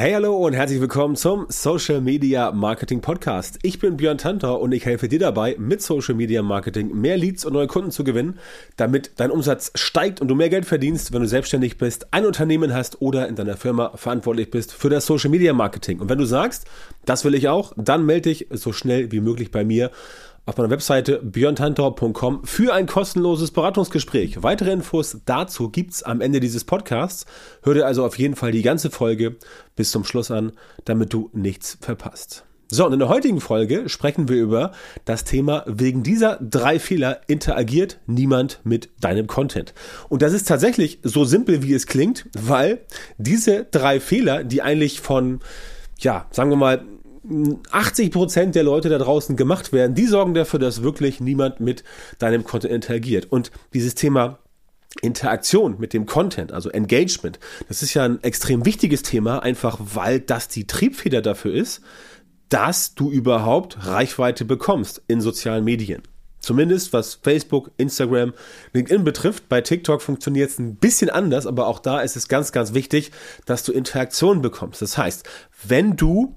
Hey, hallo und herzlich willkommen zum Social Media Marketing Podcast. Ich bin Björn Tantor und ich helfe dir dabei, mit Social Media Marketing mehr Leads und neue Kunden zu gewinnen, damit dein Umsatz steigt und du mehr Geld verdienst, wenn du selbstständig bist, ein Unternehmen hast oder in deiner Firma verantwortlich bist für das Social Media Marketing. Und wenn du sagst, das will ich auch, dann melde dich so schnell wie möglich bei mir auf meiner Webseite björntantor.com für ein kostenloses Beratungsgespräch. Weitere Infos dazu gibt's am Ende dieses Podcasts. Hör dir also auf jeden Fall die ganze Folge bis zum Schluss an, damit du nichts verpasst. So, und in der heutigen Folge sprechen wir über das Thema, wegen dieser drei Fehler interagiert niemand mit deinem Content. Und das ist tatsächlich so simpel, wie es klingt, weil diese drei Fehler, die eigentlich von, ja, sagen wir mal, 80 Prozent der Leute da draußen gemacht werden, die sorgen dafür, dass wirklich niemand mit deinem Content interagiert. Und dieses Thema Interaktion mit dem Content, also Engagement, das ist ja ein extrem wichtiges Thema, einfach weil das die Triebfeder dafür ist, dass du überhaupt Reichweite bekommst in sozialen Medien. Zumindest was Facebook, Instagram, LinkedIn betrifft. Bei TikTok funktioniert es ein bisschen anders, aber auch da ist es ganz, ganz wichtig, dass du Interaktion bekommst. Das heißt, wenn du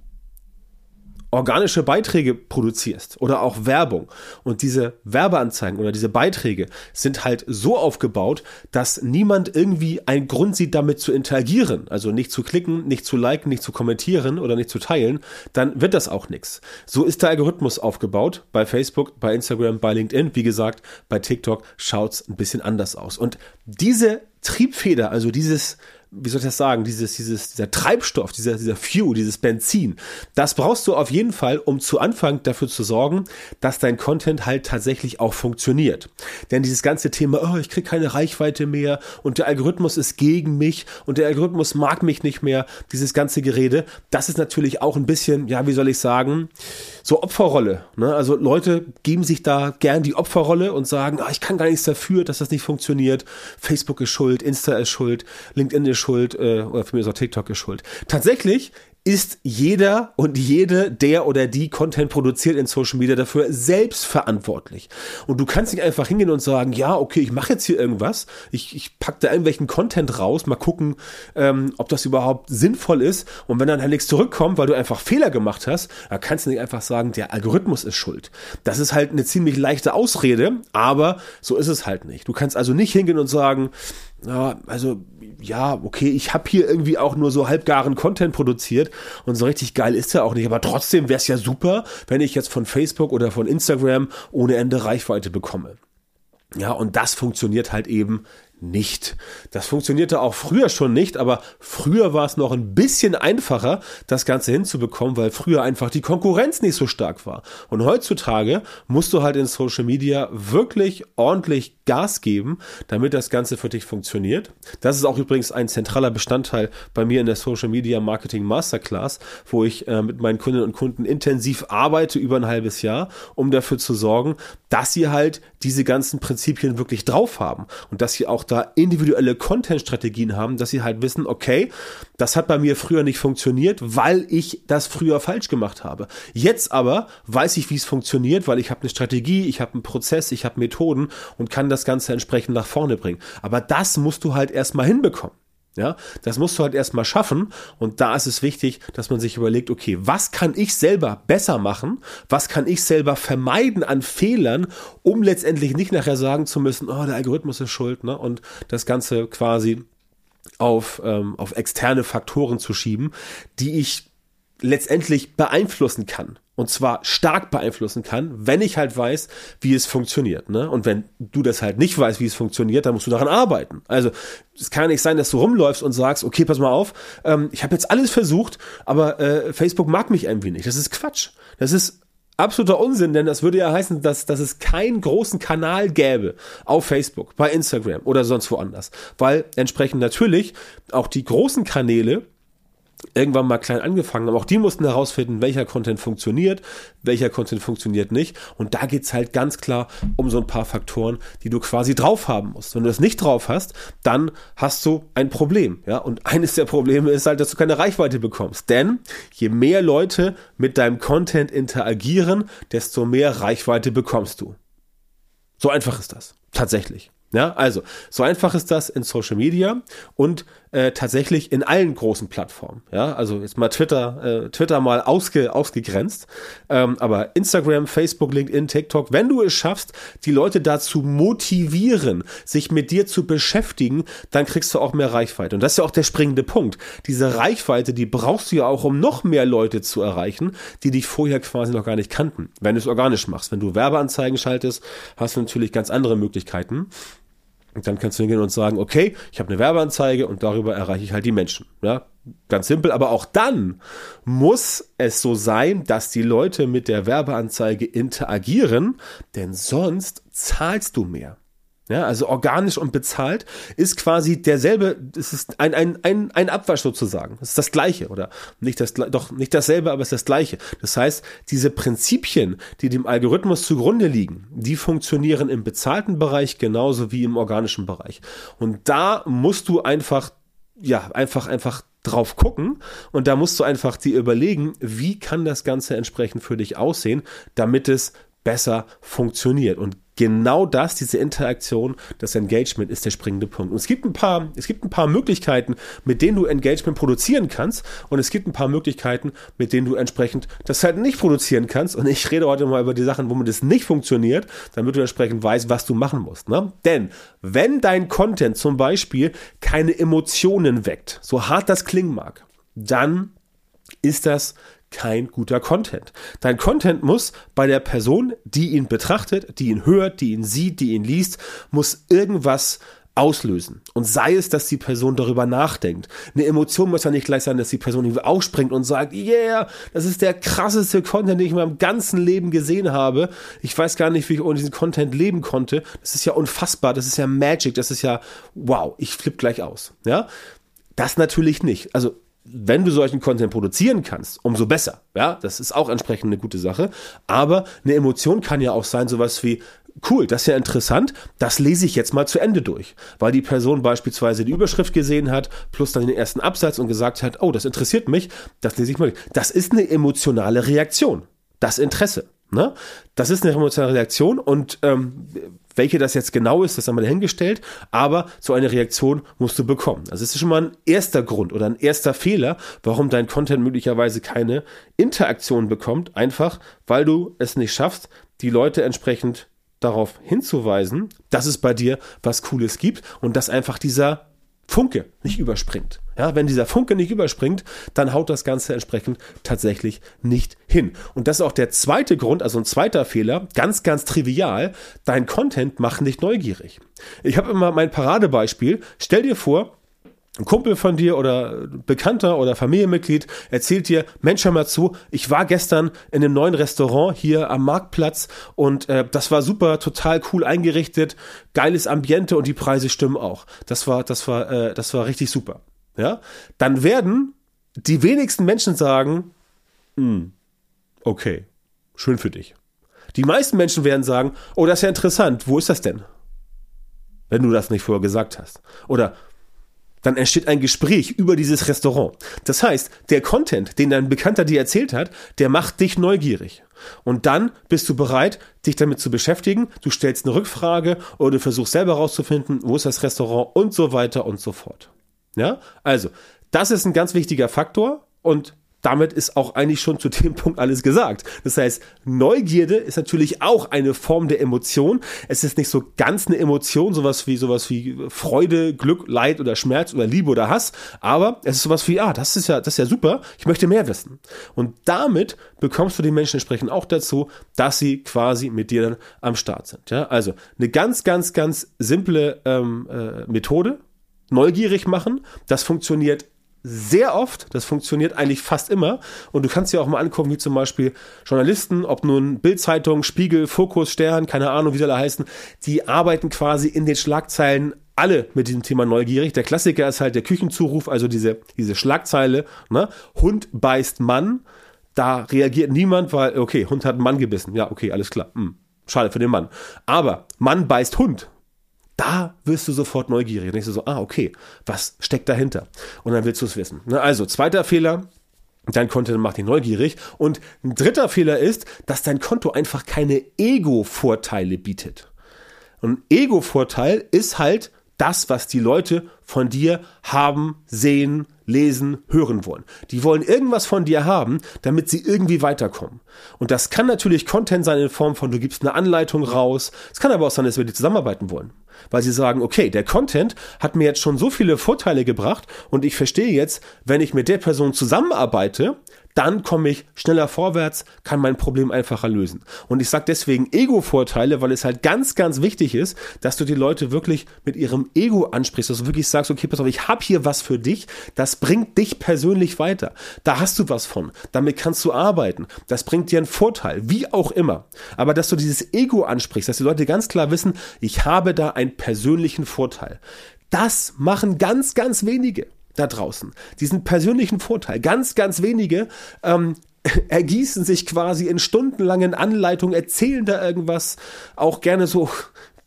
organische Beiträge produzierst oder auch Werbung und diese Werbeanzeigen oder diese Beiträge sind halt so aufgebaut, dass niemand irgendwie einen Grund sieht, damit zu interagieren, also nicht zu klicken, nicht zu liken, nicht zu kommentieren oder nicht zu teilen, dann wird das auch nichts. So ist der Algorithmus aufgebaut bei Facebook, bei Instagram, bei LinkedIn. Wie gesagt, bei TikTok schaut's ein bisschen anders aus. Und diese Triebfeder, also dieses wie soll ich das sagen, dieses, dieses, dieser Treibstoff, dieser, dieser Fuel, dieses Benzin, das brauchst du auf jeden Fall, um zu Anfang dafür zu sorgen, dass dein Content halt tatsächlich auch funktioniert. Denn dieses ganze Thema, oh, ich krieg keine Reichweite mehr und der Algorithmus ist gegen mich und der Algorithmus mag mich nicht mehr, dieses ganze Gerede, das ist natürlich auch ein bisschen, ja, wie soll ich sagen, so Opferrolle. Ne? Also Leute geben sich da gern die Opferrolle und sagen, ah, ich kann gar nichts dafür, dass das nicht funktioniert. Facebook ist schuld, Insta ist schuld, LinkedIn ist schuld äh, oder für mich ist auch TikTok ist schuld. Tatsächlich ist jeder und jede, der oder die Content produziert in Social Media dafür selbst verantwortlich. Und du kannst nicht einfach hingehen und sagen, ja, okay, ich mache jetzt hier irgendwas, ich, ich pack da irgendwelchen Content raus, mal gucken, ähm, ob das überhaupt sinnvoll ist. Und wenn dann halt nichts zurückkommt, weil du einfach Fehler gemacht hast, dann kannst du nicht einfach sagen, der Algorithmus ist schuld. Das ist halt eine ziemlich leichte Ausrede, aber so ist es halt nicht. Du kannst also nicht hingehen und sagen, ja, also ja, okay, ich habe hier irgendwie auch nur so halbgaren Content produziert und so richtig geil ist er auch nicht. Aber trotzdem wäre es ja super, wenn ich jetzt von Facebook oder von Instagram ohne Ende Reichweite bekomme. Ja, und das funktioniert halt eben nicht. Das funktionierte auch früher schon nicht, aber früher war es noch ein bisschen einfacher, das Ganze hinzubekommen, weil früher einfach die Konkurrenz nicht so stark war. Und heutzutage musst du halt in Social Media wirklich ordentlich Gas geben, damit das Ganze für dich funktioniert. Das ist auch übrigens ein zentraler Bestandteil bei mir in der Social Media Marketing Masterclass, wo ich äh, mit meinen Kundinnen und Kunden intensiv arbeite über ein halbes Jahr, um dafür zu sorgen, dass sie halt diese ganzen Prinzipien wirklich drauf haben und dass sie auch da individuelle Content-Strategien haben, dass sie halt wissen, okay, das hat bei mir früher nicht funktioniert, weil ich das früher falsch gemacht habe. Jetzt aber weiß ich, wie es funktioniert, weil ich habe eine Strategie, ich habe einen Prozess, ich habe Methoden und kann das Ganze entsprechend nach vorne bringen. Aber das musst du halt erstmal hinbekommen. Ja, das musst du halt erstmal schaffen. Und da ist es wichtig, dass man sich überlegt, okay, was kann ich selber besser machen? Was kann ich selber vermeiden an Fehlern, um letztendlich nicht nachher sagen zu müssen, oh, der Algorithmus ist schuld, ne? Und das Ganze quasi auf, ähm, auf externe Faktoren zu schieben, die ich letztendlich beeinflussen kann und zwar stark beeinflussen kann, wenn ich halt weiß, wie es funktioniert. Ne? Und wenn du das halt nicht weißt, wie es funktioniert, dann musst du daran arbeiten. Also es kann nicht sein, dass du rumläufst und sagst, okay, pass mal auf, ähm, ich habe jetzt alles versucht, aber äh, Facebook mag mich irgendwie nicht. Das ist Quatsch. Das ist absoluter Unsinn, denn das würde ja heißen, dass, dass es keinen großen Kanal gäbe auf Facebook, bei Instagram oder sonst woanders. Weil entsprechend natürlich auch die großen Kanäle irgendwann mal klein angefangen haben. Auch die mussten herausfinden, welcher Content funktioniert, welcher Content funktioniert nicht. Und da geht's halt ganz klar um so ein paar Faktoren, die du quasi drauf haben musst. Wenn du das nicht drauf hast, dann hast du ein Problem. Ja? Und eines der Probleme ist halt, dass du keine Reichweite bekommst. Denn je mehr Leute mit deinem Content interagieren, desto mehr Reichweite bekommst du. So einfach ist das. Tatsächlich. Ja, also, so einfach ist das in Social Media und äh, tatsächlich in allen großen Plattformen. Ja, also jetzt mal Twitter, äh, Twitter mal ausge, ausgegrenzt, ähm, aber Instagram, Facebook, LinkedIn, TikTok, wenn du es schaffst, die Leute dazu motivieren, sich mit dir zu beschäftigen, dann kriegst du auch mehr Reichweite. Und das ist ja auch der springende Punkt. Diese Reichweite, die brauchst du ja auch, um noch mehr Leute zu erreichen, die dich vorher quasi noch gar nicht kannten. Wenn du es organisch machst, wenn du Werbeanzeigen schaltest, hast du natürlich ganz andere Möglichkeiten. Und dann kannst du hingehen und sagen, okay, ich habe eine Werbeanzeige und darüber erreiche ich halt die Menschen. Ja, ganz simpel. Aber auch dann muss es so sein, dass die Leute mit der Werbeanzeige interagieren, denn sonst zahlst du mehr. Ja, also organisch und bezahlt ist quasi derselbe, es ist ein, ein, ein, ein Abwasch sozusagen. Es ist das Gleiche oder nicht das, doch nicht dasselbe, aber es ist das Gleiche. Das heißt, diese Prinzipien, die dem Algorithmus zugrunde liegen, die funktionieren im bezahlten Bereich genauso wie im organischen Bereich. Und da musst du einfach, ja, einfach, einfach drauf gucken und da musst du einfach dir überlegen, wie kann das Ganze entsprechend für dich aussehen, damit es besser funktioniert. Und genau das, diese Interaktion, das Engagement ist der springende Punkt. Und es gibt ein paar, es gibt ein paar Möglichkeiten, mit denen du Engagement produzieren kannst. Und es gibt ein paar Möglichkeiten, mit denen du entsprechend das halt nicht produzieren kannst. Und ich rede heute mal über die Sachen, womit es nicht funktioniert, damit du entsprechend weißt, was du machen musst. Ne? Denn wenn dein Content zum Beispiel keine Emotionen weckt, so hart das klingen mag, dann ist das kein guter Content. Dein Content muss bei der Person, die ihn betrachtet, die ihn hört, die ihn sieht, die ihn liest, muss irgendwas auslösen. Und sei es, dass die Person darüber nachdenkt. Eine Emotion muss ja nicht gleich sein, dass die Person irgendwie aufspringt und sagt, yeah, das ist der krasseste Content, den ich in meinem ganzen Leben gesehen habe. Ich weiß gar nicht, wie ich ohne diesen Content leben konnte. Das ist ja unfassbar, das ist ja Magic, das ist ja, wow, ich flippe gleich aus. Ja, das natürlich nicht. Also wenn du solchen Content produzieren kannst, umso besser. Ja, das ist auch entsprechend eine gute Sache. Aber eine Emotion kann ja auch sein, sowas wie, cool, das ist ja interessant, das lese ich jetzt mal zu Ende durch. Weil die Person beispielsweise die Überschrift gesehen hat, plus dann den ersten Absatz und gesagt hat, oh, das interessiert mich, das lese ich mal. Das ist eine emotionale Reaktion. Das Interesse. Ne? Das ist eine emotionale Reaktion und ähm, welche das jetzt genau ist, das haben wir dahingestellt, aber so eine Reaktion musst du bekommen. Also es ist schon mal ein erster Grund oder ein erster Fehler, warum dein Content möglicherweise keine Interaktion bekommt, einfach weil du es nicht schaffst, die Leute entsprechend darauf hinzuweisen, dass es bei dir was Cooles gibt und dass einfach dieser Funke nicht überspringt. Ja, wenn dieser Funke nicht überspringt, dann haut das Ganze entsprechend tatsächlich nicht hin. Und das ist auch der zweite Grund, also ein zweiter Fehler, ganz, ganz trivial, dein Content macht nicht neugierig. Ich habe immer mein Paradebeispiel. Stell dir vor, ein Kumpel von dir oder Bekannter oder Familienmitglied erzählt dir, Mensch, hör mal zu, ich war gestern in einem neuen Restaurant hier am Marktplatz und äh, das war super, total cool eingerichtet, geiles Ambiente und die Preise stimmen auch. Das war, das war, äh, das war richtig super. Ja, dann werden die wenigsten Menschen sagen, hm, okay, schön für dich. Die meisten Menschen werden sagen, oh, das ist ja interessant, wo ist das denn? Wenn du das nicht vorher gesagt hast. Oder dann entsteht ein Gespräch über dieses Restaurant. Das heißt, der Content, den dein Bekannter dir erzählt hat, der macht dich neugierig. Und dann bist du bereit, dich damit zu beschäftigen. Du stellst eine Rückfrage oder du versuchst selber herauszufinden, wo ist das Restaurant und so weiter und so fort. Ja, also, das ist ein ganz wichtiger Faktor und damit ist auch eigentlich schon zu dem Punkt alles gesagt. Das heißt, Neugierde ist natürlich auch eine Form der Emotion. Es ist nicht so ganz eine Emotion, sowas wie sowas wie Freude, Glück, Leid oder Schmerz oder Liebe oder Hass, aber es ist sowas wie, ah, das ist ja, das ist ja super, ich möchte mehr wissen. Und damit bekommst du die Menschen entsprechend auch dazu, dass sie quasi mit dir dann am Start sind. Ja, also eine ganz, ganz, ganz simple ähm, äh, Methode, neugierig machen. Das funktioniert sehr oft, das funktioniert eigentlich fast immer. Und du kannst dir auch mal angucken, wie zum Beispiel Journalisten, ob nun Bildzeitung, Spiegel, Fokus, Stern, keine Ahnung, wie sie alle heißen, die arbeiten quasi in den Schlagzeilen alle mit diesem Thema neugierig. Der Klassiker ist halt der Küchenzuruf, also diese, diese Schlagzeile, ne? Hund beißt Mann. Da reagiert niemand, weil, okay, Hund hat einen Mann gebissen. Ja, okay, alles klar. Hm, schade für den Mann. Aber Mann beißt Hund da wirst du sofort neugierig. Und du so, ah, okay, was steckt dahinter? Und dann willst du es wissen. Ne, also, zweiter Fehler, dein Content macht dich neugierig. Und ein dritter Fehler ist, dass dein Konto einfach keine Ego-Vorteile bietet. Und Ego-Vorteil ist halt das, was die Leute von dir haben, sehen, lesen, hören wollen. Die wollen irgendwas von dir haben, damit sie irgendwie weiterkommen. Und das kann natürlich Content sein in Form von, du gibst eine Anleitung raus. Es kann aber auch sein, dass wir die zusammenarbeiten wollen. Weil sie sagen, okay, der Content hat mir jetzt schon so viele Vorteile gebracht und ich verstehe jetzt, wenn ich mit der Person zusammenarbeite, dann komme ich schneller vorwärts, kann mein Problem einfacher lösen. Und ich sage deswegen Ego-Vorteile, weil es halt ganz, ganz wichtig ist, dass du die Leute wirklich mit ihrem Ego ansprichst, dass du wirklich sagst, okay, pass auf, ich habe hier was für dich, das bringt dich persönlich weiter. Da hast du was von, damit kannst du arbeiten, das bringt dir einen Vorteil, wie auch immer. Aber dass du dieses Ego ansprichst, dass die Leute ganz klar wissen, ich habe da einen persönlichen Vorteil. Das machen ganz, ganz wenige da draußen. Diesen persönlichen Vorteil. Ganz, ganz wenige ähm, ergießen sich quasi in stundenlangen Anleitungen, erzählen da irgendwas, auch gerne so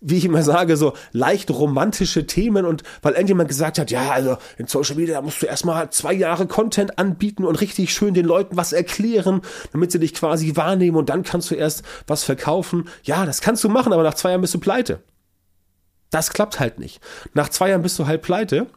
wie ich immer sage, so leicht romantische Themen und weil irgendjemand gesagt hat, ja, also in Social Media musst du erstmal zwei Jahre Content anbieten und richtig schön den Leuten was erklären, damit sie dich quasi wahrnehmen und dann kannst du erst was verkaufen. Ja, das kannst du machen, aber nach zwei Jahren bist du pleite. Das klappt halt nicht. Nach zwei Jahren bist du halt pleite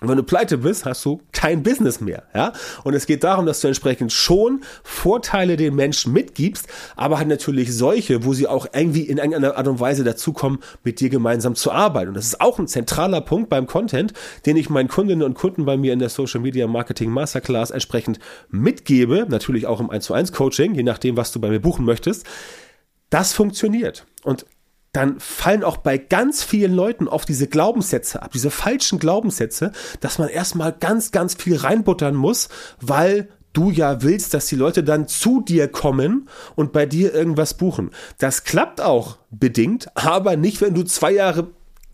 und wenn du pleite bist, hast du kein Business mehr, ja? Und es geht darum, dass du entsprechend schon Vorteile den Menschen mitgibst, aber halt natürlich solche, wo sie auch irgendwie in irgendeiner Art und Weise dazukommen, mit dir gemeinsam zu arbeiten. Und das ist auch ein zentraler Punkt beim Content, den ich meinen Kundinnen und Kunden bei mir in der Social Media Marketing Masterclass entsprechend mitgebe, natürlich auch im 1 zu 1 Coaching, je nachdem, was du bei mir buchen möchtest. Das funktioniert. Und dann fallen auch bei ganz vielen Leuten oft diese Glaubenssätze ab, diese falschen Glaubenssätze, dass man erstmal ganz, ganz viel reinbuttern muss, weil du ja willst, dass die Leute dann zu dir kommen und bei dir irgendwas buchen. Das klappt auch bedingt, aber nicht, wenn du zwei Jahre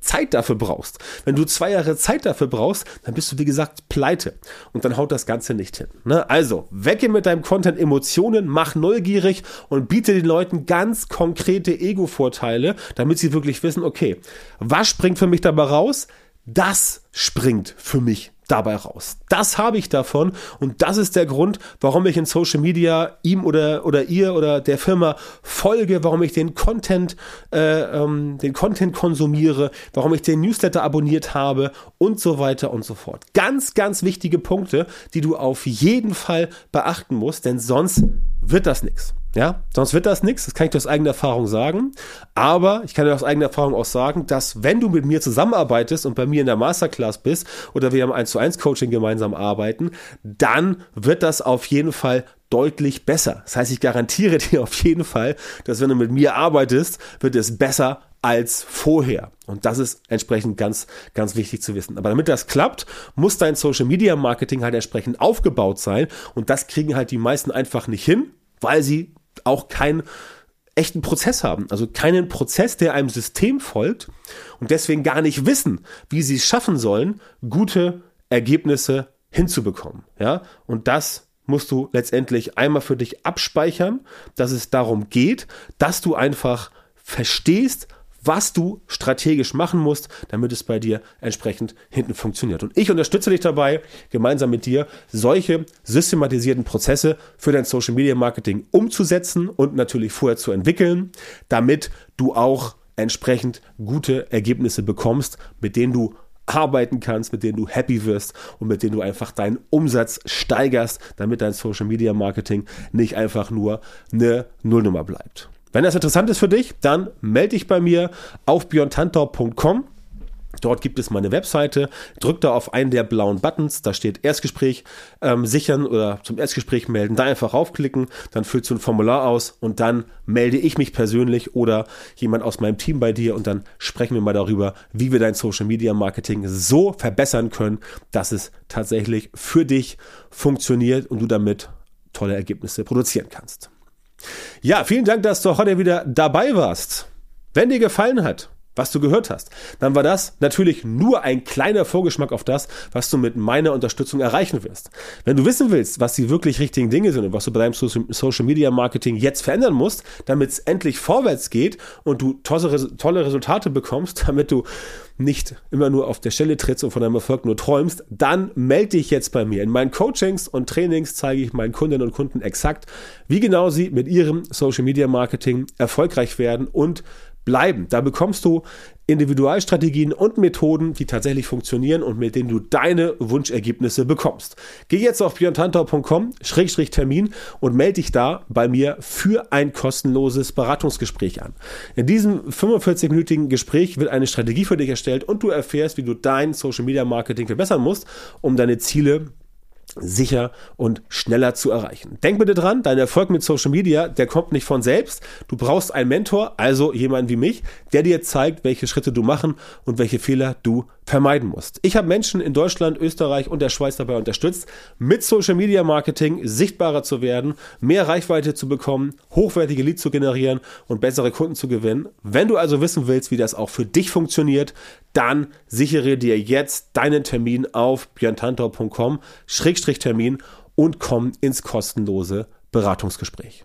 Zeit dafür brauchst. Wenn du zwei Jahre Zeit dafür brauchst, dann bist du, wie gesagt, pleite. Und dann haut das Ganze nicht hin. Ne? Also, wecke mit deinem Content Emotionen, mach neugierig und biete den Leuten ganz konkrete Ego-Vorteile, damit sie wirklich wissen, okay, was springt für mich dabei raus? Das springt für mich dabei raus. Das habe ich davon und das ist der Grund, warum ich in Social Media ihm oder oder ihr oder der Firma folge, warum ich den Content äh, ähm, den Content konsumiere, warum ich den Newsletter abonniert habe und so weiter und so fort. Ganz ganz wichtige Punkte, die du auf jeden Fall beachten musst, denn sonst wird das nichts. Ja, sonst wird das nichts, das kann ich dir aus eigener Erfahrung sagen. Aber ich kann dir aus eigener Erfahrung auch sagen, dass wenn du mit mir zusammenarbeitest und bei mir in der Masterclass bist oder wir im 1 zu 1 Coaching gemeinsam arbeiten, dann wird das auf jeden Fall deutlich besser. Das heißt, ich garantiere dir auf jeden Fall, dass wenn du mit mir arbeitest, wird es besser als vorher. Und das ist entsprechend ganz, ganz wichtig zu wissen. Aber damit das klappt, muss dein Social Media Marketing halt entsprechend aufgebaut sein. Und das kriegen halt die meisten einfach nicht hin, weil sie auch keinen echten Prozess haben. Also keinen Prozess, der einem System folgt und deswegen gar nicht wissen, wie sie es schaffen sollen, gute Ergebnisse hinzubekommen. Ja, und das musst du letztendlich einmal für dich abspeichern, dass es darum geht, dass du einfach verstehst, was du strategisch machen musst, damit es bei dir entsprechend hinten funktioniert. Und ich unterstütze dich dabei, gemeinsam mit dir solche systematisierten Prozesse für dein Social Media Marketing umzusetzen und natürlich vorher zu entwickeln, damit du auch entsprechend gute Ergebnisse bekommst, mit denen du arbeiten kannst, mit denen du happy wirst und mit denen du einfach deinen Umsatz steigerst, damit dein Social Media Marketing nicht einfach nur eine Nullnummer bleibt. Wenn das interessant ist für dich, dann melde dich bei mir auf björntantor.com. Dort gibt es meine Webseite. Drück da auf einen der blauen Buttons. Da steht Erstgespräch ähm, sichern oder zum Erstgespräch melden. Da einfach raufklicken. Dann füllst du ein Formular aus und dann melde ich mich persönlich oder jemand aus meinem Team bei dir und dann sprechen wir mal darüber, wie wir dein Social Media Marketing so verbessern können, dass es tatsächlich für dich funktioniert und du damit tolle Ergebnisse produzieren kannst. Ja, vielen Dank, dass du heute wieder dabei warst. Wenn dir gefallen hat, was du gehört hast, dann war das natürlich nur ein kleiner Vorgeschmack auf das, was du mit meiner Unterstützung erreichen wirst. Wenn du wissen willst, was die wirklich richtigen Dinge sind und was du bei deinem Social Media Marketing jetzt verändern musst, damit es endlich vorwärts geht und du tolle Resultate bekommst, damit du nicht immer nur auf der Stelle trittst und von deinem Erfolg nur träumst, dann melde dich jetzt bei mir. In meinen Coachings und Trainings zeige ich meinen Kundinnen und Kunden exakt, wie genau sie mit ihrem Social Media Marketing erfolgreich werden und bleiben. Da bekommst du Individualstrategien und Methoden, die tatsächlich funktionieren und mit denen du deine Wunschergebnisse bekommst. Geh jetzt auf björntantau.com-termin und melde dich da bei mir für ein kostenloses Beratungsgespräch an. In diesem 45-minütigen Gespräch wird eine Strategie für dich erstellt und du erfährst, wie du dein Social Media Marketing verbessern musst, um deine Ziele sicher und schneller zu erreichen. Denk bitte dran, dein Erfolg mit Social Media, der kommt nicht von selbst. Du brauchst einen Mentor, also jemanden wie mich, der dir zeigt, welche Schritte du machen und welche Fehler du vermeiden musst. Ich habe Menschen in Deutschland, Österreich und der Schweiz dabei unterstützt, mit Social Media Marketing sichtbarer zu werden, mehr Reichweite zu bekommen, hochwertige Leads zu generieren und bessere Kunden zu gewinnen. Wenn du also wissen willst, wie das auch für dich funktioniert, dann sichere dir jetzt deinen Termin auf björntantor.com-termin und komm ins kostenlose Beratungsgespräch.